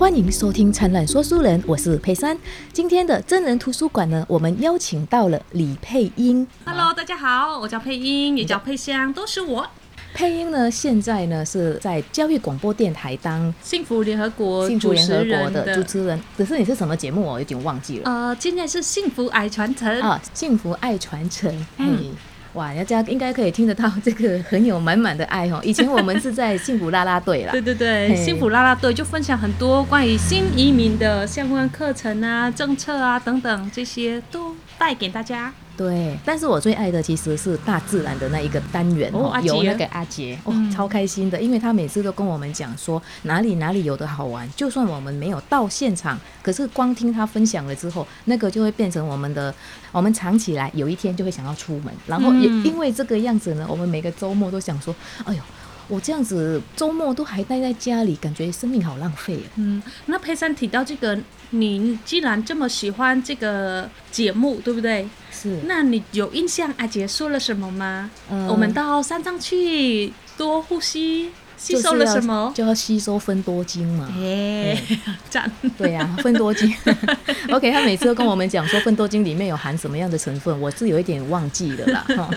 欢迎收听《灿烂说书人》，我是佩珊。今天的真人图书馆呢，我们邀请到了李佩英。Hello，大家好，我叫佩英，也叫佩香，都是我。佩英呢，现在呢是在教育广播电台当幸福联合国幸福联合国的主持人。可是你是什么节目？我有点忘记了。呃，今天是幸福爱传承。啊，幸福爱传承。嗯嘿，哇，大家应该可以听得到这个 很有满满的爱哦。以前我们是在幸福啦啦队啦 对，对对，幸福啦啦队就分享很多关于新移民的相关课程啊、政策啊等等，这些都带给大家。对。但是我最爱的其实是大自然的那一个单元哦，哦有那个阿杰哦，嗯超开心的，因为他每次都跟我们讲说哪里哪里有的好玩，就算我们没有到现场，可是光听他分享了之后，那个就会变成我们的，我们藏起来，有一天就会想要出门，然后也嗯因为这个样子呢，我们每个周末都想说，哎呦。我这样子周末都还待在家里，感觉生命好浪费啊！嗯，那佩珊提到这个，你既然这么喜欢这个节目，对不对？是，那你有印象阿杰说了什么吗？嗯我们到山上去多呼吸，吸收了什么？就要吸收分多精嘛。哎，赞！对呀、分多精。OK，他每次都跟我们讲说分多精里面有含什么样的成分，我是有一点忘记了啦。哈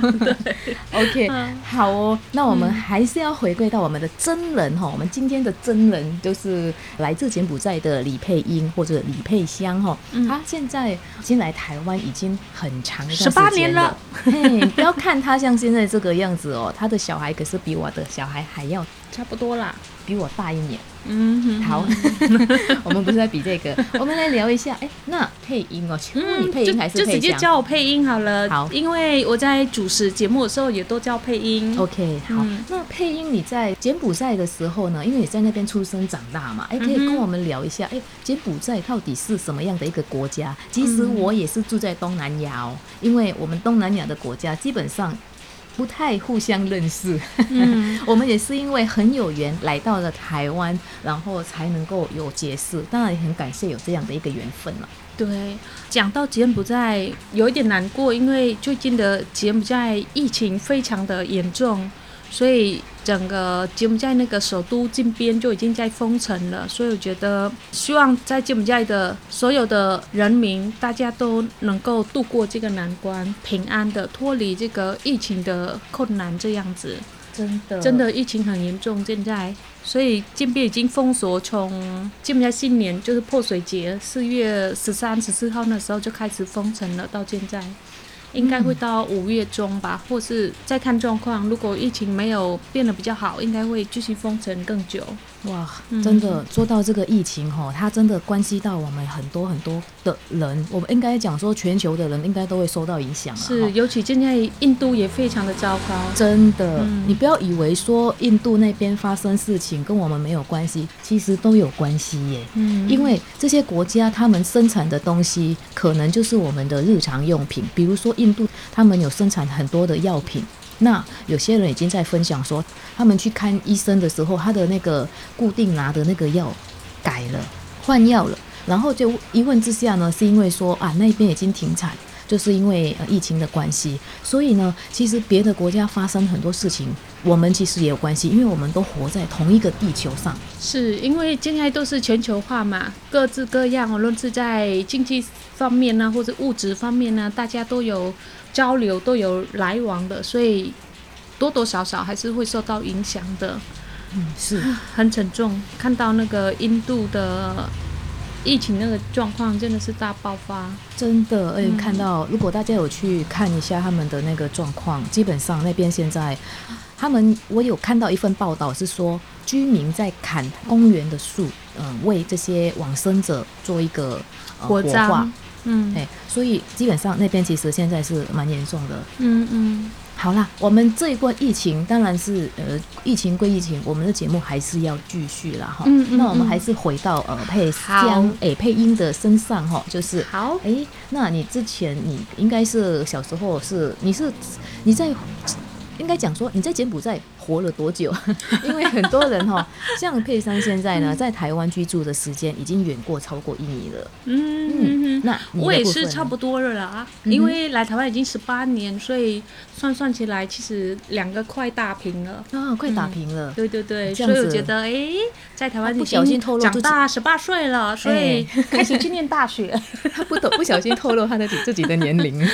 OK，嗯好哦，那我们还是要回归到我们的真人哈。我们今天的真人就是来自柬埔寨的李佩英或者李佩香哈。嗯他现在已经来台湾已经很长一段时18年了。嘿，不要看他像现在这个样子哦，他的小孩可是比我的小孩还要差不多啦。比我大一年。嗯，好，我们不是在比这个，我们来聊一下。哎，那配音哦，请问你配音还是嗯就就直接配香叫我配音好了。好因为我在主持节目的时候也都叫配音。？OK，好。嗯那配音你在柬埔寨的时候呢？因为你在那边出生长大嘛，哎，可以跟我们聊一下，哎，柬埔寨到底是什么样的一个国家？其实嗯我也是住在东南亚哦，因为我们东南亚的国家基本上。不太互相认识，嗯 我们也是因为很有缘来到了台湾，然后才能够有结识。当然也很感谢有这样的一个缘分了。对，讲到柬埔寨有一点难过，因为最近的柬埔寨疫情非常的严重，所以整个柬埔寨那个首都金边就已经在封城了。所以我觉得，希望在柬埔寨的所有的人民，大家都能够度过这个难关，平安的脱离这个疫情的困难，这样子。真的，真的疫情很严重，现在，所以金边已经封锁，从柬埔寨新年就是泼水节，四月十三、十四号那时候就开始封城了，到现在。应该会到五月中吧，或是再看状况。如果疫情没有变得比较好，应该会继续封城更久。哇，嗯真的说到这个疫情哈，它真的关系到我们很多很多的人，我们应该讲说全球的人应该都会受到影响啊。是，尤其现在印度也非常的糟糕。真的，嗯你不要以为说印度那边发生事情跟我们没有关系，其实都有关系耶。嗯因为这些国家他们生产的东西，可能就是我们的日常用品，比如说印度，他们有生产很多的药品。那有些人已经在分享说，他们去看医生的时候，他的那个固定拿的那个药改了，换药了，然后就一问之下呢，是因为说啊那边已经停产，就是因为、呃、疫情的关系，所以呢，其实别的国家发生很多事情，我们其实也有关系，因为我们都活在同一个地球上。是因为现在都是全球化嘛，各自各样，无论是在经济方面呢，或者物质方面呢，大家都有交流，都有来往的，所以多多少少还是会受到影响的，嗯，是。很沉重。看到那个印度的疫情那个状况，真的是大爆发。真的，而且嗯看到，如果大家有去看一下他们的那个状况，基本上那边现在，他们我有看到一份报道是说，居民在砍公园的树，嗯、为这些往生者做一个、呃、火葬，，嗯。哎，所以基本上那边其实现在是蛮严重的。嗯嗯，好啦，我们这一波疫情当然是呃，疫情归疫情，我们的节目还是要继续啦哈。嗯嗯那我们嗯还是回到呃配好。香诶配音的身上哈，就是好，哎，那你之前你应该是小时候是你是你在应该讲说你在柬埔寨活了多久？因为很多人哈、像佩珊现在呢，在台湾居住的时间已经远过超过一年了。嗯。那我也是差不多了啦，嗯因为来台湾已经十八年，所以算算起来，其实两个快打平了。啊，快打平了。对对对，所以我觉得，哎，在台湾不小心透露长大十八岁了，所以开始去念大学。他 不懂不小心透露他的自己的年龄。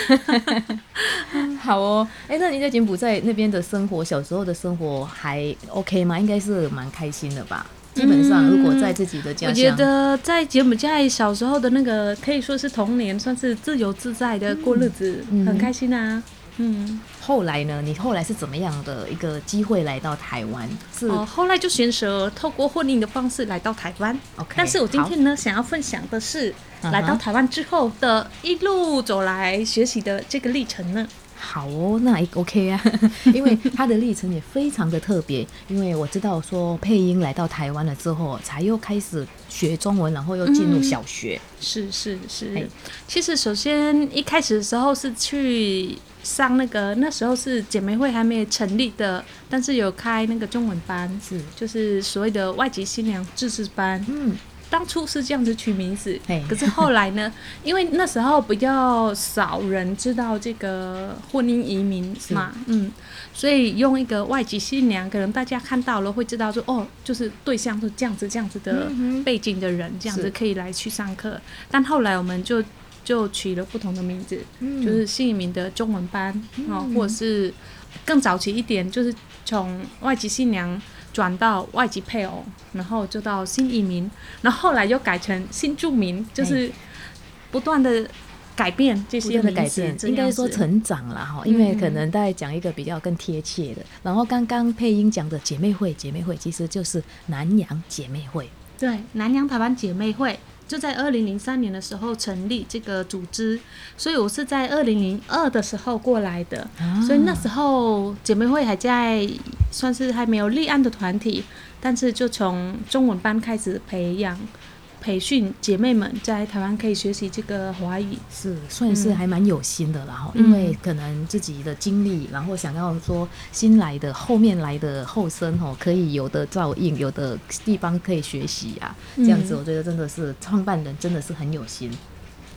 好哦，哎，那你在柬埔寨那边的生活，小时候的生活还 OK 吗？应该是蛮开心的吧？基本上，如果在自己的家我，觉得在柬埔寨小时候的那个可以说是童年，算是自由自在的过日子，嗯很开心啊。嗯，后来呢，你后来是怎么样的一个机会来到台湾？是、哦，后来就选择透过婚姻的方式来到台湾。OK，但是我今天呢，想要分享的是来到台湾之后的一路走来学习的这个历程呢。好哦，那也 OK 啊，因为他的历程也非常的特别。因为我知道说配音来到台湾了之后，才又开始学中文，然后又进入嗯小学。是是是嘿，其实首先一开始的时候是去上那个那时候是姐妹会还没有成立的，但是有开那个中文班，是，就是所谓的外籍新娘自治班。嗯，当初是这样子取名字，可是后来呢，因为那时候比较少人知道这个婚姻移民嘛，嗯，所以用一个外籍新娘，可能大家看到了会知道说，哦，就是对象是这样子这样子的背景的人，这样子可以来去上课。但后来我们就就取了不同的名字，嗯。就是新移民的中文班哦，或者是更早期一点，就是从外籍新娘转到外籍配偶，然后就到新移民，然后后来又改成新住民，就是不断的改变这些不的改变，应该说成长了哈，嗯因为可能大概讲一个比较更贴切的。然后刚刚配音讲的姐妹会，姐妹会其实就是南洋姐妹会。对，南洋台湾姐妹会就在二零零三年的时候成立这个组织，所以我是在二零零二的时候过来的，啊所以那时候姐妹会还在算是还没有立案的团体，但是就从中文班开始培养。培训姐妹们在台湾可以学习这个华语，是算是还蛮有心的啦哈，嗯因为可能自己的经历，然后想要说新来的、后面来的后生哈，可以有的照应，有的地方可以学习啊，这样子嗯我觉得真的是创办人真的是很有心。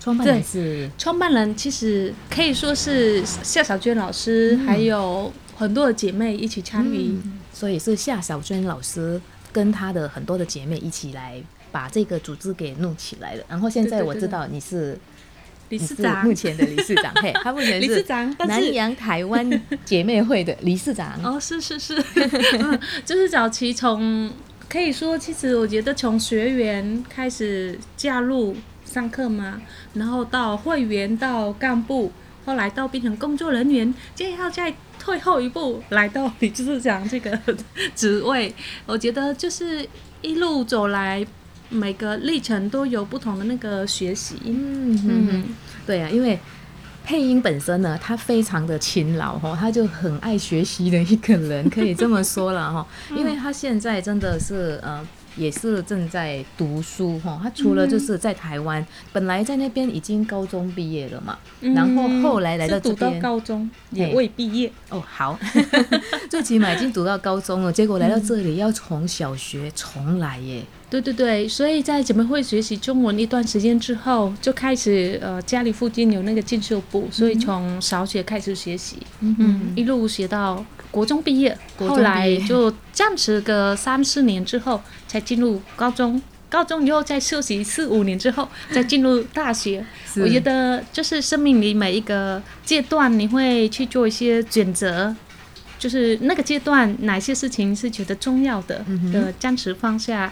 创办人是创办人其实可以说是夏小娟老师，嗯还有很多的姐妹一起参与。嗯所以是夏小娟老师跟她的很多的姐妹一起来把这个组织给弄起来了。然后现在我知道你是理事长目前的理事长，嘿，他目前 理事是南洋台湾姐妹会的理事长。哦，是是是，嗯，就是早期从可以说，其实我觉得从学员开始加入上课嘛，然后到会员到干部，后来到变成工作人员，接要再退后一步来到你就是讲这个职位，我觉得就是一路走来。每个历程都有不同的那个学习，嗯嗯嗯，对啊，因为配音本身呢，他非常的勤劳哈，他就很爱学习的一个人，可以这么说了哈。因为他现在真的是呃。也是正在读书哈，他除了就是在台湾，本来在那边已经高中毕业了嘛，然后后来来到这边读到边高中也未毕业，哦，好，最起码已经读到高中了，结果来到这里要从小学重来耶。对对对，所以在姐妹会学习中文一段时间之后，就开始呃家里附近有那个进修部，所以从小学开始学习，嗯，一路学到国中毕业，后来就暂时个三四年之后才进入高中。高中以后再休息四五年之后，再进入大学。我觉得就是生命里每一个阶段，你会去做一些选择，就是那个阶段哪些事情是觉得重要的，的暂时放下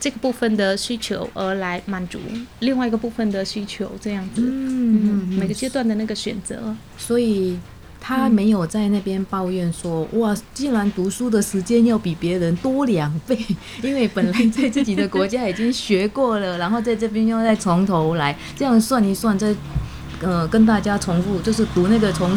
这个部分的需求，而来满足另外一个部分的需求，这样子。嗯，每个阶段的那个选择。所以他没有在那边抱怨说，哇，既然读书的时间要比别人多两倍，因为本来在自己的国家已经学过了，然后在这边又再从头来，这样算一算，再呃跟大家重复，就是读那个从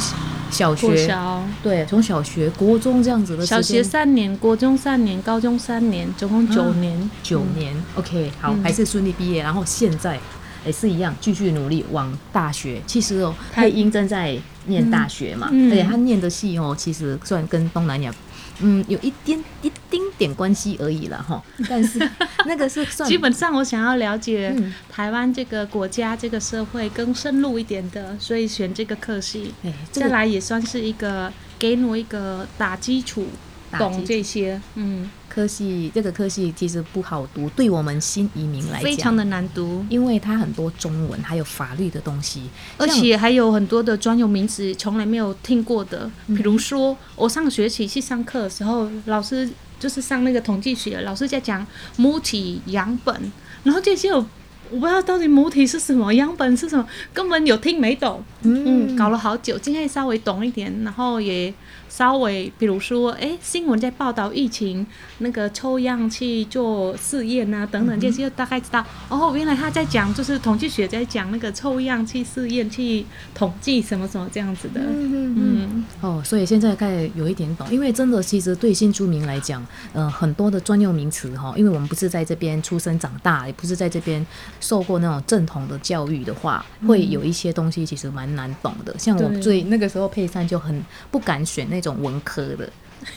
小学。小、对，从小学、国中这样子的小学，三年，国中三年，高中三年，总共九年。九年、o k 好，嗯还是顺利毕业。然后现在也是一样，继续努力往大学。其实哦，他配音正在念大学嘛，嗯嗯而且他念的系哦，其实算跟东南亚。嗯，有一点一丁点关系而已了哈，但是那个是算基本上我想要了解嗯台湾这个国家、这个社会更深入一点的，所以选这个科系。哎，这个再来也算是一个给我一个打基础，懂这些，嗯，科系，这个科系其实不好读，对我们新移民来讲，非常的难读，因为它很多中文还有法律的东西，而且还有很多的专有名词从来没有听过的，嗯。比如说我上学期去上课的时候，老师就是上那个统计学，老师在讲母体样本，然后这些我我不知道到底母体是什么，样本是什么，根本有听没懂，嗯，搞了好久，今天稍微懂一点，然后也稍微，比如说，哎，新闻在报道疫情，那个抽样去做试验啊，等等这些，大概知道。哦，原来他在讲，就是统计学在讲那个抽样去试验去统计什么什么这样子的。嗯嗯嗯。嗯，哦，所以现在开始有一点懂，因为真的，其实对新住民来讲，呃，很多的专用名词哈，因为我们不是在这边出生长大，也不是在这边受过那种正统的教育的话，会有一些东西其实蛮难懂的。像我对最那个时候配餐就很不敢选那种文科的。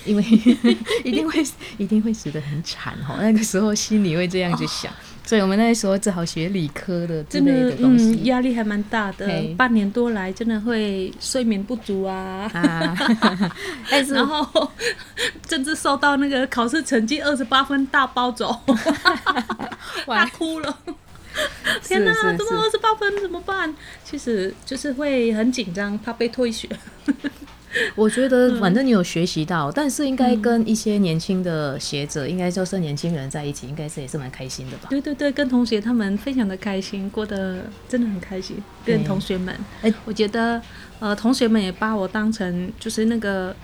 因为 一定会一定会死得很惨哈，那个时候心里会这样子想，所以我们那时候只好学理科的之类的的东西。嗯，压力还蛮大的，半年多来真的会睡眠不足啊。啊，但是然后甚至受到那个考试成绩二十八分大包走，大哭了。天哪，是是怎么二十八分怎么办？其实就是会很紧张，怕被退学。我觉嗯得反正你有学习到，但是应该跟一些年轻的学者，应该就是年轻人在一起，应该是也是蛮开心的吧？对对对，跟同学他们非常的开心，过得真的很开心。跟同学们，哎我觉得呃，同学们也把我当成就是那个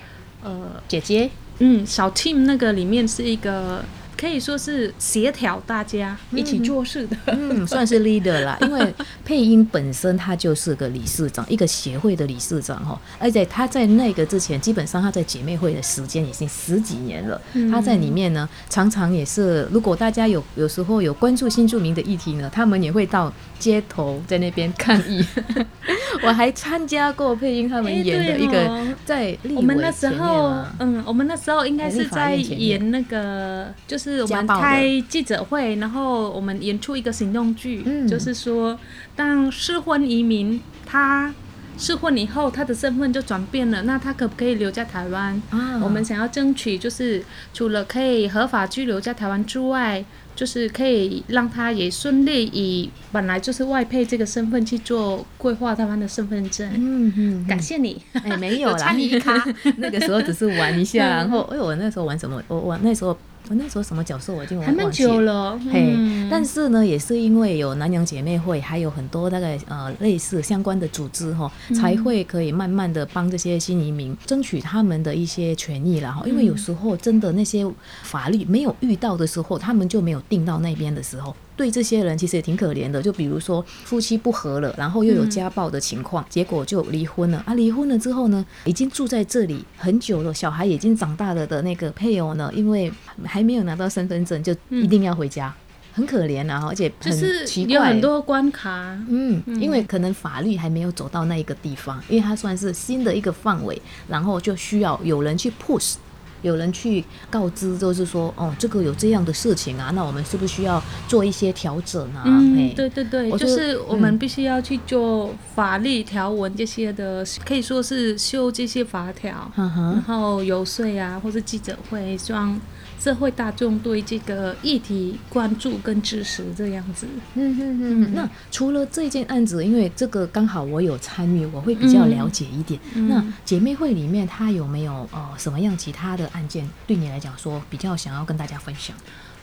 呃姐姐，嗯小 team 那个里面是一个。可以说是协调大家一起做事的，嗯，算是 leader 啦，因为 配音本身他就是个理事长，一个协会的理事长哈，而且他在那个之前，基本上他在姐妹会的时间已经十几年了，他在里面呢，常常也是，如果大家有有时候有关注新著名的议题呢，他们也会到街头在那边抗议。我还参加过配音他们演的一个在立我们那时候，嗯，我们那时候应该是在演那个，就是我们开记者会，然后我们演出一个行动剧，嗯。就是说，当适婚移民他适婚以后，他的身份就转变了，那他可不可以留在台湾？啊。我们想要争取，就是除了可以合法居留在台湾之外，就是可以让他也顺利以本来就是外配这个身份去做规划台湾的身份证。嗯嗯，感谢你，哎，没有有啦，那个时候只是玩一下，嗯。然后哎，我那时候玩什么？我我那时候我那时候什么角色我已经忘还蛮忘记了。久了，嘿，嗯但是呢，也是因为有南洋姐妹会，还有很多那个呃类似相关的组织哈，嗯才会可以慢慢的帮这些新移民争取他们的一些权益了哈。因为有时候真的那些法律没有遇到的时候，他们就没有定到那边的时候。对这些人其实也挺可怜的，就比如说夫妻不和了，然后又有家暴的情况，结果就离婚了啊。离婚了之后呢，已经住在这里很久了，小孩已经长大了的那个配偶呢，因为还没有拿到身份证，就一定要回家，很可怜啊，而且很就是奇怪，有很多关卡，嗯，因为可能法律还没有走到那一个地方，因为它算是新的一个范围，然后就需要有人去 push，有人去告知，就是说，哦，这个有这样的事情啊，那我们是不是需要做一些调整啊？嗯，对对对，就是我们必须要去做法律条文这些的，可以说是修这些法条，然后游说啊，或是记者会，希望社会大众对这个议题关注跟支持这样子。嗯嗯嗯。那除了这件案子，因为这个刚好我有参与，我会比较了解一点。嗯那姐妹会里面，它有没有呃什么样其他的案件，对你来讲说比较想要跟大家分享？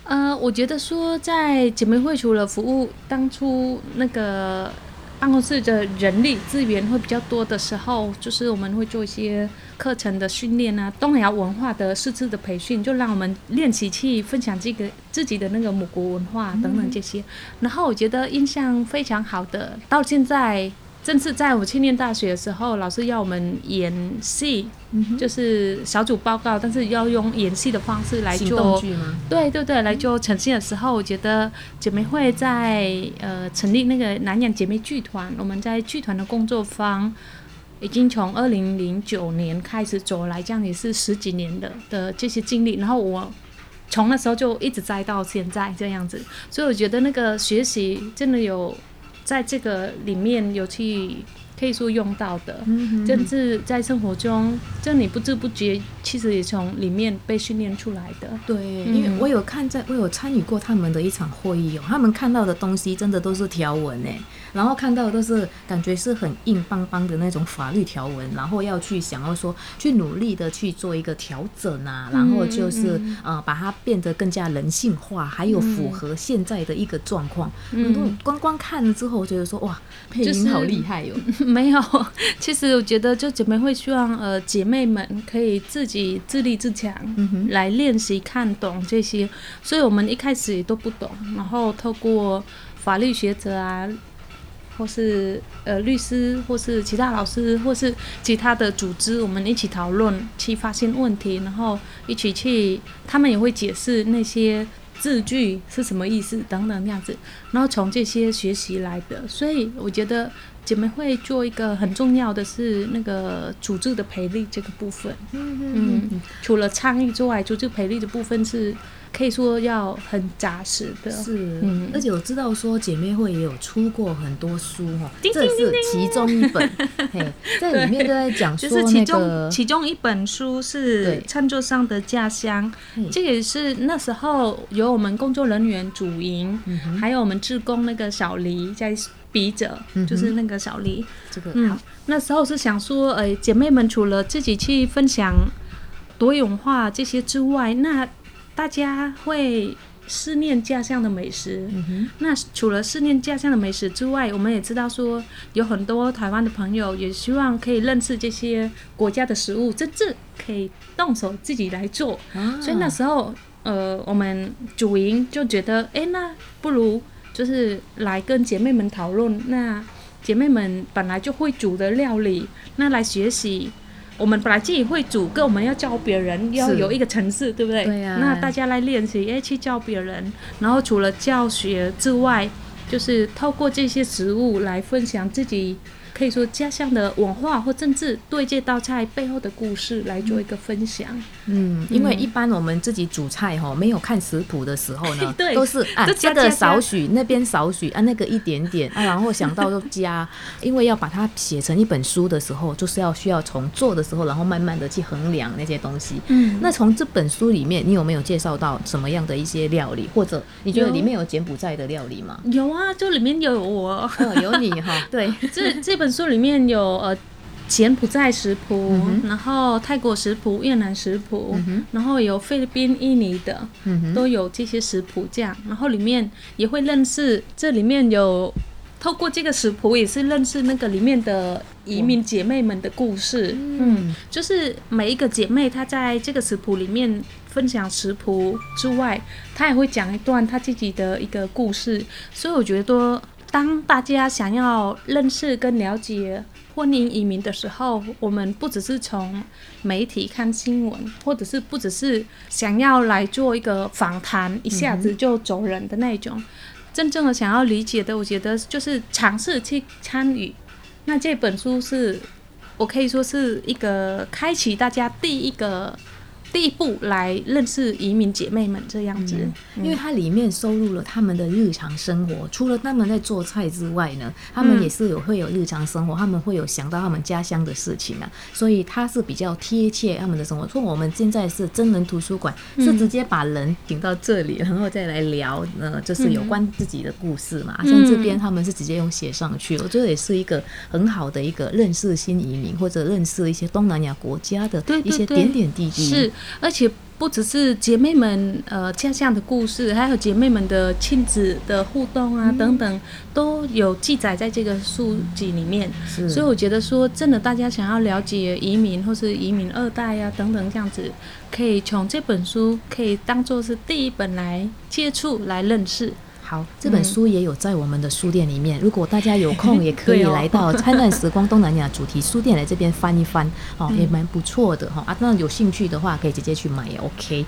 呃，我觉得说在姐妹会除了服务当初那个办公室的人力资源会比较多的时候，就是我们会做一些课程的训练啊，东南亚文化的师资的培训，就让我们练习去分享这个自己的那个母国文化等等这些。然后我觉得印象非常好的，到现在。正是在我去念大学的时候，老师要我们演戏，嗯就是小组报告，但是要用演戏的方式来行动做。剧吗？对对对，来做呈现的时候，我觉得姐妹会在呃成立那个南洋姐妹剧团，我们在剧团的工作坊已经从二零零九年开始走来，这样也是十几年的的这些经历。然后我从那时候就一直栽到现在这样子，所以我觉得那个学习真的有在这个里面有去可以说用到的。嗯甚至在生活中，这你不知不觉，其实也从里面被训练出来的。对，嗯因为我有看在，我有参与过他们的一场会议哦，他们看到的东西真的都是条文哎，然后看到的都是感觉是很硬邦邦的那种法律条文，然后要去想要说去努力的去做一个调整啊，然后就是、嗯呃把它变得更加人性化，还有符合现在的一个状况。嗯光光看了之后，我觉得说哇，配就是音好厉害哟、没有，其实我觉得就姐妹会希望呃姐妹们可以自己自立自强，嗯哼来练习看懂这些，所以我们一开始也都不懂，然后透过法律学者啊。或是呃律师，或是其他老师，或是其他的组织，我们一起讨论，去发现问题，然后一起去，他们也会解释那些字句是什么意思等等那样子，然后从这些学习来的。所以我觉得姐妹会做一个很重要的是那个组织的培力这个部分。嗯嗯嗯，除了倡议之外，组织培力的部分是可以说要很扎实的。是，嗯。而且我知道说姐妹会也有出过很多书哈，叮这是其中一本，嘿，在里面都在讲说就是其中、那个，其中一本书是《餐桌上的家乡》，这也是那时候由我们工作人员主营，嗯，还有我们志工那个小黎在笔者，就是那个小黎。这个嗯好，，那时候是想说，呃，姐妹们除了自己去分享多元化这些之外，那大家会思念家乡的美食。嗯，那除了思念家乡的美食之外，我们也知道说，有很多台湾的朋友也希望可以认识这些国家的食物，甚至可以动手自己来做。啊所以那时候，呃，我们主营就觉得，哎，那不如就是来跟姐妹们讨论，那姐妹们本来就会煮的料理，那来学习。我们本来自己会煮，跟我们要教别人，要有一个层次，对不对？对呀。那大家来练习，哎，去教别人，然后除了教学之外，就是透过这些食物来分享自己可以说家乡的文化，或政治对这道菜背后的故事来做一个分享。嗯，因为一般我们自己煮菜哈，没有看食谱的时候呢，对都是啊加这个少许，那边少许啊，那个一点点啊，然后想到就加，因为要把它写成一本书的时候，就是要需要从做的时候，然后慢慢的去衡量那些东西。嗯，那从这本书里面，你有没有介绍到什么样的一些料理，或者你觉得里面有柬埔寨的料理吗？有啊，就里面有我。哦，有你哈，对，这这本书里面有呃柬埔寨食谱，嗯然后泰国食谱、越南食谱，嗯然后有菲律宾、印尼的，嗯，都有这些食谱这样。然后里面也会认识，这里面有透过这个食谱也是认识那个里面的移民姐妹们的故事。嗯，就是每一个姐妹她在这个食谱里面分享食谱之外，她也会讲一段她自己的一个故事。所以我觉得，当大家想要认识跟了解。婚姻移民的时候，我们不只是从媒体看新闻，或者是不只是想要来做一个访谈，一下子就走人的那种。真正的想要理解的，我觉得就是尝试去参与。那这本书是我可以说是一个开启大家第一个第一步来认识移民姐妹们这样子。因为它里面收录了他们的日常生活，除了他们在做菜之外呢，他们嗯也是有会有日常生活，他们会有想到他们家乡的事情啊，所以它是比较贴切他们的生活。说我们现在是真人图书馆，嗯是直接把人请到这里，然后再来聊，呃，就是有关自己的故事嘛。嗯像这边他们是直接用写上去，我觉得也是一个很好的一个认识新移民或者认识一些东南亚国家的一些点点滴滴。是，而且不只是姐妹们呃家乡的故事，还有姐妹们的亲子的互动啊、等等，都有记载在这个书籍里面。所以我觉得说，真的大家想要了解移民或是移民二代呀、等等这样子，可以从这本书可以当做是第一本来接触来认识。好，这本书也有在我们的书店里面，如果大家有空，也可以来到 灿烂时光东南亚主题书店来这边翻一翻，哦，嗯也蛮不错的哈、啊。那有兴趣的话，可以直接去买也 OK。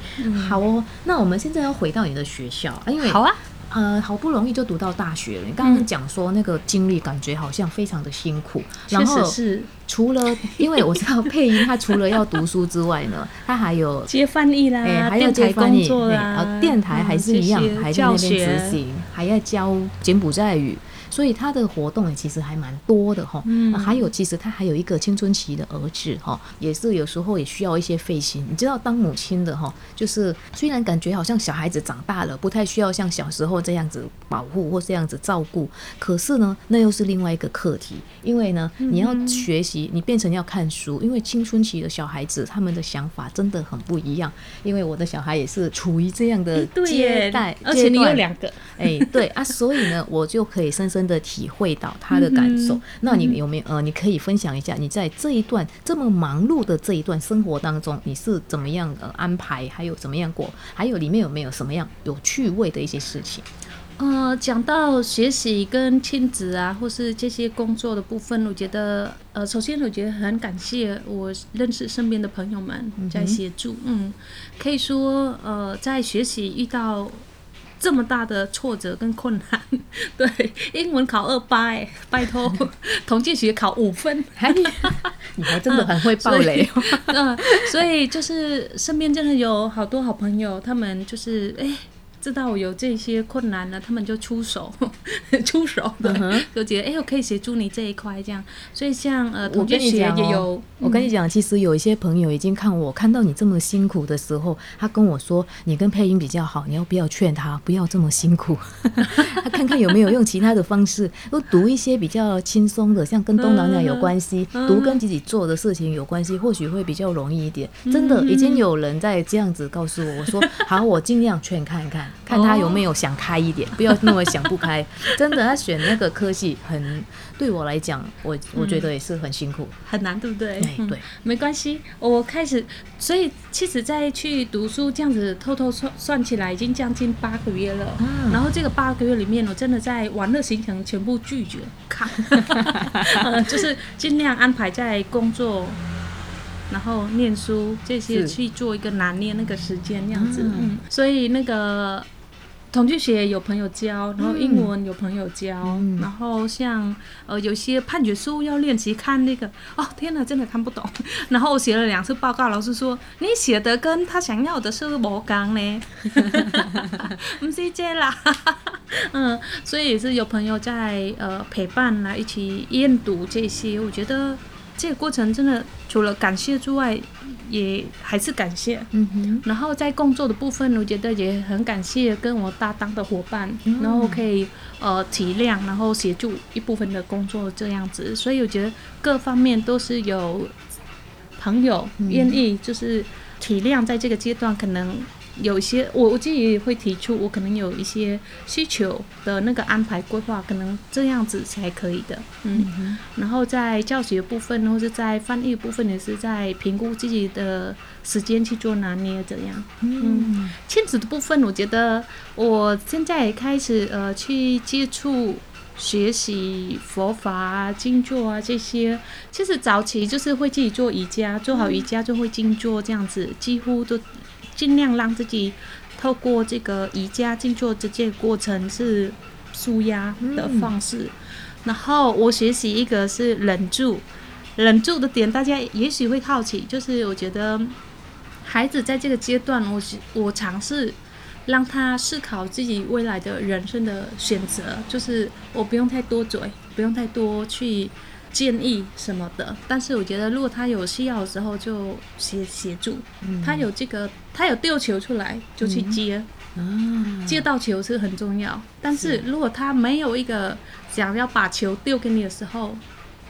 好哦，那我们现在要回到你的学校，啊因为好啊，呃，好不容易就读到大学了。你刚刚讲说那个经历，感觉好像非常的辛苦。然确后实是除了，因为我知道配音，他除了要读书之外呢，他还有接翻译啦，哎、还要接翻译，哎作啦，啊，电台还是一样，嗯还在那边执行，还要教柬埔寨语。所以他的活动也其实还蛮多的哈、嗯。啊还有，其实他还有一个青春期的儿子哈，也是有时候也需要一些费心。你知道，当母亲的哈，就是虽然感觉好像小孩子长大了，不太需要像小时候这样子保护或这样子照顾，可是呢，那又是另外一个课题，因为呢，你要学习，你变成要看书，因为青春期的小孩子他们的想法真的很不一样。因为我的小孩也是处于这样的对接待，而且你有两个，哎，对啊，所以呢，我就可以深深的体会到他的感受。嗯那你有没有呃，你可以分享一下你在这一段这么忙碌的这一段生活当中，你是怎么样呃安排，还有怎么样过，还有里面有没有什么样有趣味的一些事情？呃，讲到学习跟亲子啊，或是这些工作的部分，我觉得，呃，首先我觉得很感谢我认识身边的朋友们在协助，嗯可以说，呃，在学习遇到这么大的挫折跟困难，对，英文考二八，哎，拜托，统计学考五分，你还真的很会爆雷哦，嗯，所以就是身边真的有好多好朋友，他们就是哎。知道我有这些困难了，他们就出手，出手的，就觉得哎，我可以协助你这一块这样。所以像呃，我跟你讲有，我跟你讲，其实有一些朋友已经看我看到你这么辛苦的时候，他跟我说你跟配音比较好，你要不要劝他？不要这么辛苦？他看看有没有用其他的方式，都读一些比较轻松的，像跟东南亚有关系，嗯。读跟自己做的事情有关系，或许会比较容易一点。真嗯的，已经有人在这样子告诉我，我说好，我尽量劝看看，看他有没有想开一点，不要那么想不开。真的，他选那个科系很对我来讲，我我觉得也是很辛苦。很难，对不对？对。没关系，我开始，所以其实再去读书这样子偷偷算算起来，已经将近八个月了。嗯然后这个八个月里面，我真的在玩乐行程全部拒绝 就是尽量安排在工作。然后念书这些去做一个拿捏那个时间那样子，嗯。嗯，所以那个统计学有朋友教，然后英文有朋友教，嗯。然后像呃有些判决书要练习看那个，哦天哪，真的看不懂。然后我写了两次报告，老师说你写的跟他想要的是无刚呢，不是这啦。嗯，所以也是有朋友在呃陪伴啦，一起研读这些，我觉得这个过程真的除了感谢之外，也还是感谢。嗯哼，然后在工作的部分，我觉得也很感谢跟我搭档的伙伴，嗯然后可以呃体谅，然后协助一部分的工作这样子，所以我觉得各方面都是有朋友嗯愿意就是体谅，在这个阶段可能。有些，我我自己也会提出，我可能有一些需求的那个安排规划，可能这样子才可以的，嗯，然后在教学部分，或者在翻译部分，也是在评估自己的时间去做拿捏，这样。嗯。亲子的部分，我觉得我现在也开始呃去接触。学习佛法啊、静坐啊这些，其实早期就是会自己做瑜伽，做好瑜伽就会静坐这样子，几乎都尽量让自己透过这个瑜伽静坐这件过程是舒压的方式。然后我学习一个是忍住，忍住的点大家也许会好奇，就是我觉得孩子在这个阶段，我是我尝试让他思考自己未来的人生的选择，就是我不用太多嘴，不用太多去建议什么的。但是我觉得，如果他有需要的时候，就协协助。他有这个，他有丢球出来就去接，啊，接到球是很重要。但是如果他没有一个想要把球丢给你的时候，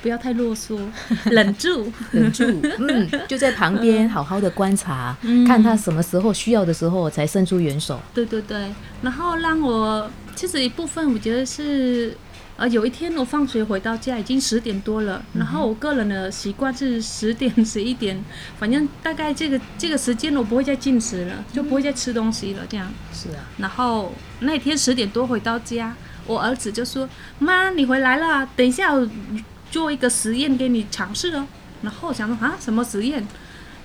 不要太啰嗦，忍住。忍住，嗯，就在旁边好好的观察，嗯看他什么时候需要的时候才伸出援手。对对对，然后让我其实一部分我觉得是呃，有一天我放学回到家已经十点多了，然后我个人的习惯是十点十一点，反正大概这个这个时间我不会再进食了，就不会再吃东西了这样。是啊，然后那天十点多回到家，我儿子就说：“妈，你回来了，等一下我做一个实验给你尝试哦。”然后我想说啊，什么实验？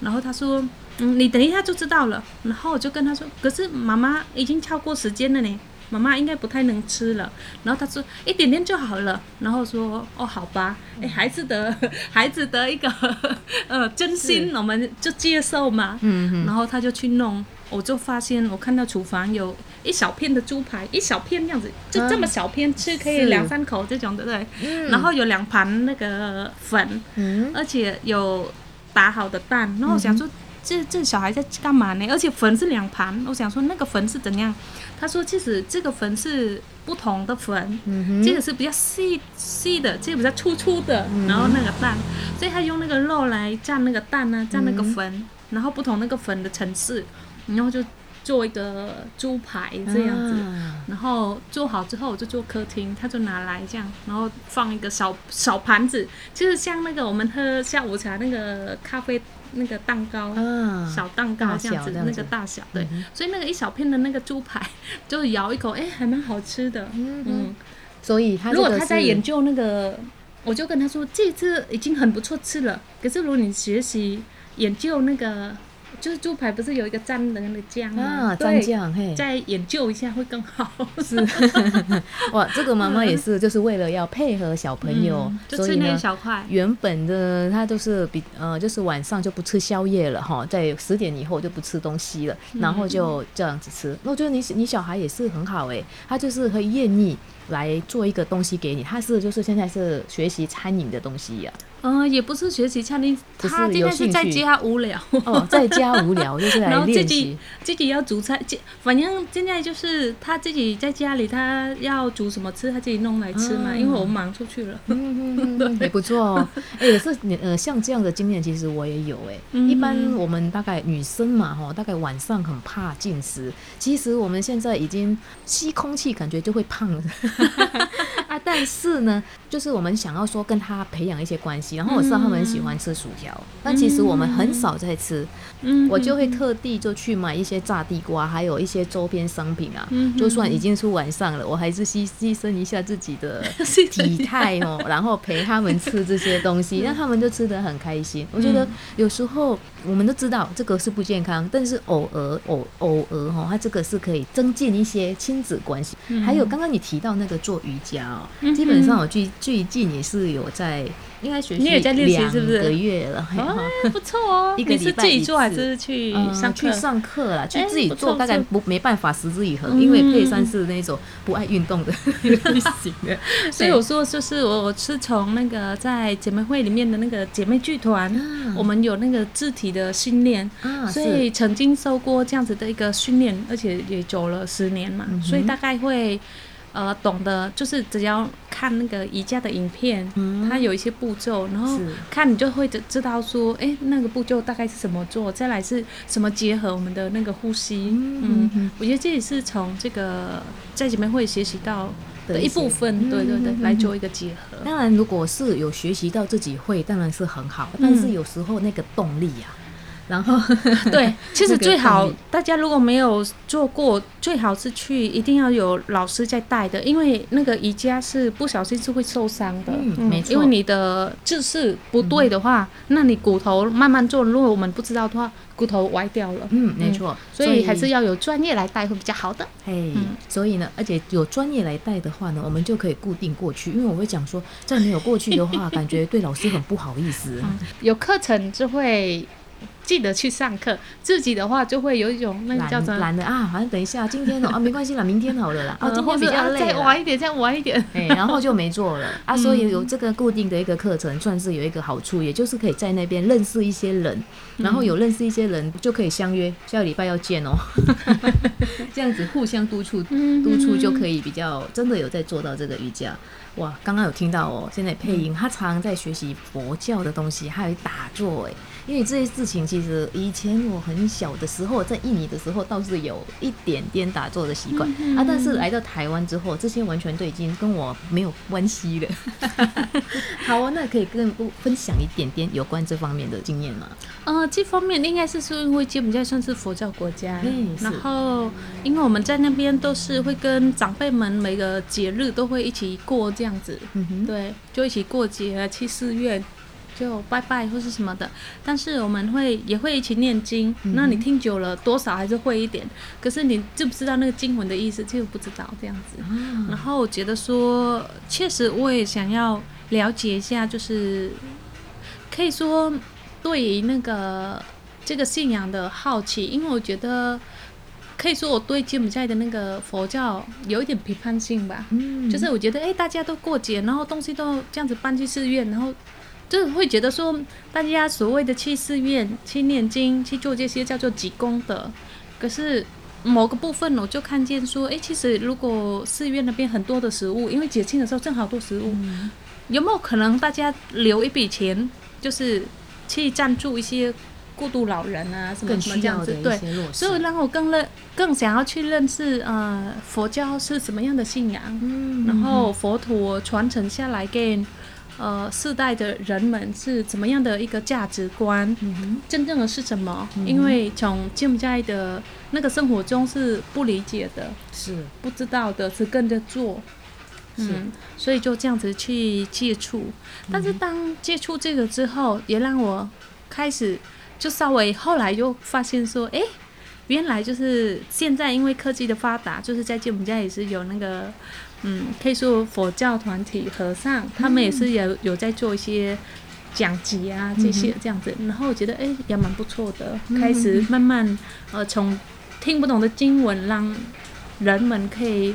然后他说：“嗯，你等一下就知道了。”然后我就跟他说：“可是妈妈已经超过时间了呢。”妈妈应该不太能吃了，然后他说一点点就好了，然后说哦好吧，哎孩子的 孩子的一个 呃真心，我们就接受嘛，嗯然后他就去弄，我就发现我看到厨房有一小片的猪排，一小片这样子，就这么小片吃可以两三口这种，对不对？嗯。然后有两盘那个粉，嗯。而且有打好的蛋，然后我想说。这这小孩在干嘛呢？而且粉是两盘，我想说那个粉是怎样？他说其实这个粉是不同的粉，这个是比较细细的，这个比较粗粗的，然后那个蛋，所以他用那个肉来蘸那个蛋呢、蘸那个粉，然后不同那个粉的层次，然后就做一个猪排这样子。啊。然后做好之后，我就做客厅，他就拿来这样，然后放一个小小盘子，就是像那个我们喝下午茶那个咖啡那个蛋糕，啊，小蛋糕这样子，那小这样子个大小，对，嗯所以那个一小片的那个猪排，就咬一口，哎，还蛮好吃的，嗯嗯。所以他如果他在研究那个，我就跟他说，这次已经很不错吃了。可是如果你学习研究那个，就是猪排不是有一个蘸的那个酱吗？啊蘸酱嘿，再研究一下会更好。是 哇，这个妈妈也是就是为了要配合小朋友嗯，就吃那所以呢一小块。原本的她都是比呃，就是晚上就不吃宵夜了哈，在十点以后就不吃东西了，然后就这样子吃。那我觉得你你小孩也是很好诶，他就是会愿意来做一个东西给你，他是就是现在是学习餐饮的东西呀、嗯、也不是学习餐厅，他今天是在家无聊。哦，在家无聊就是来自练己习，自己要煮菜，自反正现在就是他自己在家里，他要煮什么吃，他自己弄来吃嘛。啊因为我忙出去了。嗯嗯嗯，也不错哦。哎、也是你呃，像这样的经验，其实我也有哎、嗯一般我们大概女生嘛，哈，大概晚上很怕进食。其实我们现在已经吸空气，感觉就会胖了。啊，但是呢，就是我们想要说跟他培养一些关系，然后我知道他们喜欢吃薯条，但其实我们很少在吃，嗯，我就会特地就去买一些炸地瓜，还有一些周边商品啊。嗯就算已经是晚上了，我还是牺牺牲一下自己的 体态哦，然后陪他们吃这些东西，让他们就吃得很开心。我觉得嗯有时候我们都知道这个是不健康，但是偶尔偶偶尔哈，它这个是可以增进一些亲子关系。还有刚刚你提到那个做瑜伽哦，嗯基本上我最最近也是有在，应该学习你也在练习两是不是？个月了，嘿哈。哦，不错哦。一个你是自己做还是去嗯上课？去上课啦，去哎自己做，大概不不没办法持之以恒，嗯。因为佩珊是那种不爱运动的 类型的，所以我说，就是我我是从那个在姐妹会里面的那个姐妹剧团，我们有那个肢体的训练，啊，所以曾经受过这样子的一个训练，而且也走了十年嘛，所以大概会呃懂得，就是只要看那个宜家的影片，嗯。它有一些步骤，然后看你就会知知道说，哎、那个步骤大概是怎么做，再来是什么结合我们的那个呼吸，嗯嗯，我觉得这也是从这个在姐妹会学习到的一部分，对对对，嗯来做一个结合。当然，如果是有学习到自己会，当然是很好。但是有时候那个动力呀、然后 对，其实最好大家如果没有做过，最好是去一定要有老师在带的，因为那个瑜伽是不小心是会受伤的。嗯没错因为你的姿势不对的话，那你骨头慢慢做，如果我们不知道的话，骨头歪掉了。嗯，没错，所以还是要有专业来带会比较好的。嘿，嗯所以呢，而且有专业来带的话呢，我们就可以固定过去。因为我会讲说，再没有过去的话，感觉对老师很不好意思。嗯，有课程就会记得去上课，自己的话就会有一种那个叫什懒么，懒的啊，反正等一下，今天哦啊，没关系啦，明天好了啦。哦，呃今天比较累了。再晚一点，再晚一点。哎，然后就没做了 啊，所嗯以有这个固定的一个课程，算是有一个好处，也就是可以在那边认识一些人，然后有认识一些人就可以相约下个礼拜要见哦，这样子互相督促，嗯督促就可以比较真的有在做到这个瑜伽。哇，刚刚有听到哦，现在配音他常常在学习佛教的东西，还有打坐哎，因为这些事情其实以前我很小的时候在印尼的时候倒是有一点点打坐的习惯、嗯啊，但是来到台湾之后，这些完全都已经跟我没有关系了。好啊，那可以跟我分享一点点有关这方面的经验吗？呃，这方面应该是说，因为柬埔寨算是佛教国家，嗯然后因为我们在那边都是会跟长辈们每个节日都会一起过这样子，嗯哼，对，就一起过节啊，去寺院就拜拜或是什么的。但是我们会也会一起念经，嗯那你听久了多少还是会一点，可是你知不知道那个经文的意思，就不知道这样子。然啊，后我觉得说，确实我也想要了解一下，就是可以说对于那个这个信仰的好奇，因为我觉得可以说我对柬埔寨的那个佛教有一点批判性吧，嗯就是我觉得哎、大家都过节，然后东西都这样子搬去寺院，然后。就是会觉得说，大家所谓的去寺院、去念经、去做这些叫做积功德，可是某个部分我就看见说，诶，其实如果寺院那边很多的食物，因为节庆的时候正好多食物，嗯有没有可能大家留一笔钱，就是去赞助一些孤独老人啊，什么什么这样？子对，所以让我更认更想要去认识呃佛教是什么样的信仰，嗯然后佛陀传承下来给呃世代的人们是怎么样的一个价值观，嗯真正的是什么？嗯因为从柬埔寨的那个生活中是不理解的、是不知道的，是跟着做。嗯，所以就这样子去接触，但是当接触这个之后，也让我开始就稍微后来又发现说，诶，原来就是现在因为科技的发达，就是在柬埔寨也是有那个，嗯，可以说佛教团体和尚，他们也是有有在做一些讲集啊这些这样子，然后我觉得诶也蛮不错的，开始慢慢呃从听不懂的经文，让人们可以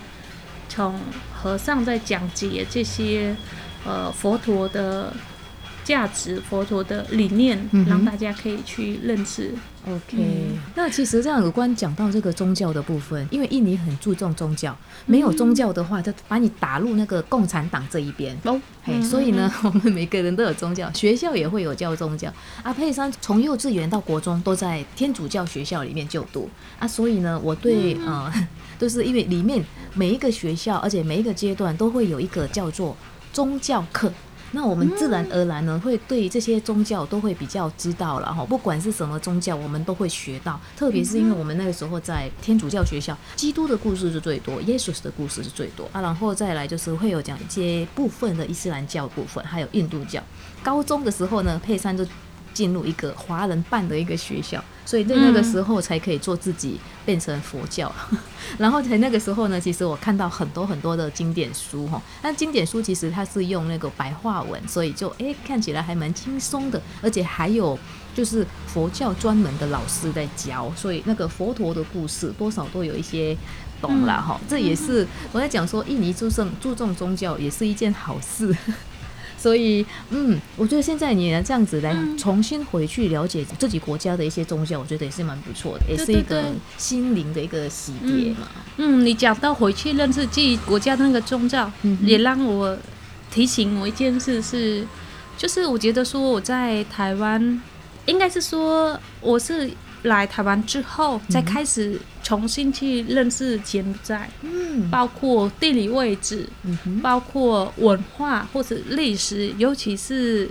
从和尚在讲解这些呃佛陀的价值、佛陀的理念，嗯让大家可以去认识。OK，、嗯那其实这样有关讲到这个宗教的部分，因为印尼很注重宗教，没有宗教的话，就把你打入那个共产党这一边。哦，嘿，嗯所以呢，我们每个人都有宗教，学校也会有教宗教。阿佩山从幼稚园到国中都在天主教学校里面就读啊，所以呢，我对、呃，都是因为里面每一个学校，而且每一个阶段都会有一个叫做宗教课。那我们自然而然呢，会对这些宗教都会比较知道了哈。不管是什么宗教，我们都会学到。特别是因为我们那个时候在天主教学校，基督的故事是最多，耶稣的故事是最多啊。然后再来就是会有讲一些部分的伊斯兰教部分，还有印度教。高中的时候呢，佩珊就进入一个华人办的一个学校，所以在那个时候才可以做自己变成佛教。然后在那个时候呢，其实我看到很多很多的经典书哈，那经典书其实它是用那个白话文，所以就诶看起来还蛮轻松的，而且还有就是佛教专门的老师在教，所以那个佛陀的故事多少都有一些。懂了哈，这也是我在讲说，印尼注重注重宗教也是一件好事。所以，嗯，我觉得现在你能这样子来嗯。重新回去了解自己国家的一些宗教，我觉得也是蛮不错的，也是一个心灵的一个洗涤嘛。嗯，你讲到回去认识自己国家的那个宗教，嗯也让我提醒我一件事是，就是我觉得说我在台湾，应该是说我是来台湾之后再开始重新去认识柬埔寨，嗯。包括地理位置，嗯，包括文化或者历史，尤其是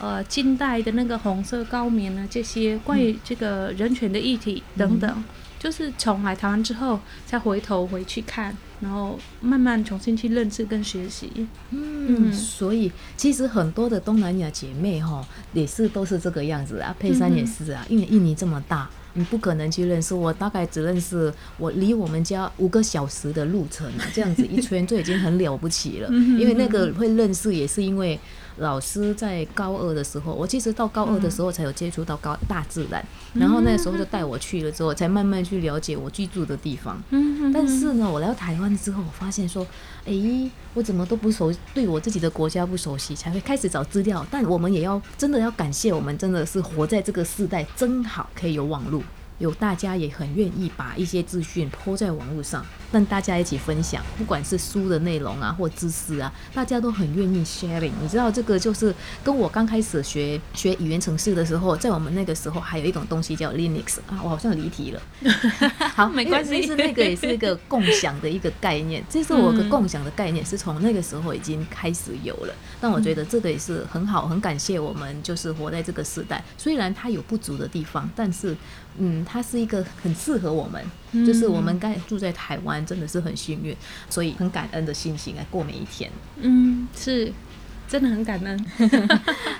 呃近代的那个红色高棉啊，这些关于这个人权的议题等等，就是从来台湾之后再回头回去看，然后慢慢重新去认识跟学习。嗯，嗯所以其实很多的东南亚姐妹哈，也是都是这个样子啊。佩珊也是啊，因为印尼这么大，你不可能去认识。我大概只认识我离我们家五个小时的路程啊，这样子一圈就已经很了不起了。因为那个会认识，也是因为老师在高二的时候，我其实到高二的时候才有接触到高大自然，然后那时候就带我去了之后，才慢慢去了解我居住的地方。嗯但是呢，我来到台湾之后，我发现说，诶，我怎么都不熟，对我自己的国家不熟悉，才会开始找资料。但我们也要真的要感谢我们，真的是活在这个时代，真好，可以有网络。有大家也很愿意把一些资讯抛在网络上，让大家一起分享，不管是书的内容啊或知识啊，大家都很愿意 sharing。你知道这个就是跟我刚开始学学语言程式的时候，在我们那个时候还有一种东西叫 Linux 啊，我好像离题了。好，没关系其实那个也是一个共享的一个概念，这是我的共享的概念，是从那个时候已经开始有了。但我觉得这个也是很好，很感谢我们就是活在这个时代，虽然它有不足的地方，但是嗯，它是一个很适合我们，就是我们该住在台湾真的是很幸运，所以很感恩的心情来过每一天。嗯，是。真的很感恩。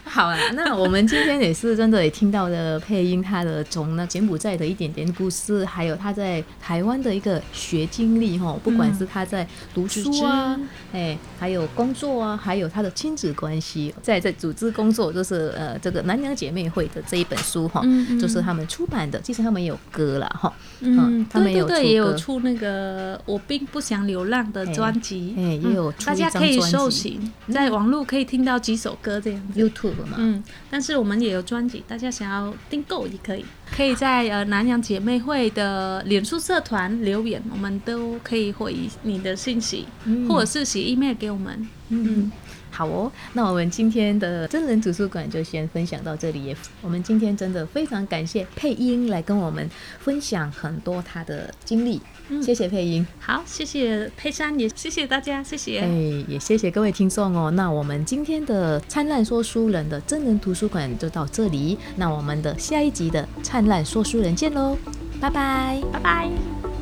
好啊，那我们今天也是真的也听到了配音他的从那柬埔寨的一点点故事，还有他在台湾的一个学经历哈，不管是他在读书啊，哎，还有工作啊，还有他的亲子关系，在在组织工作，就是呃这个南洋姐妹会的这一本书哈，就是他们出版的，其实他们也有歌了哈，嗯，他们有对也有出那个我并不想流浪的专辑，哎，也有大家可以搜寻，在网络可以。可以听到几首歌这样子，YouTube 嘛，嗯，但是我们也有专辑，大家想要订购也可以，可以在呃南洋姐妹会的脸书社团留言，我们都可以回你的信息，或者是写 email 给我们，嗯。好哦，那我们今天的真人图书馆就先分享到这里。我们今天真的非常感谢配音来跟我们分享很多他的经历，谢谢配音。好，谢谢佩珊，也谢谢大家，谢谢。哎，也谢谢各位听众哦。那我们今天的灿烂说书人的真人图书馆就到这里，那我们的下一集的灿烂说书人见喽，拜拜，拜拜。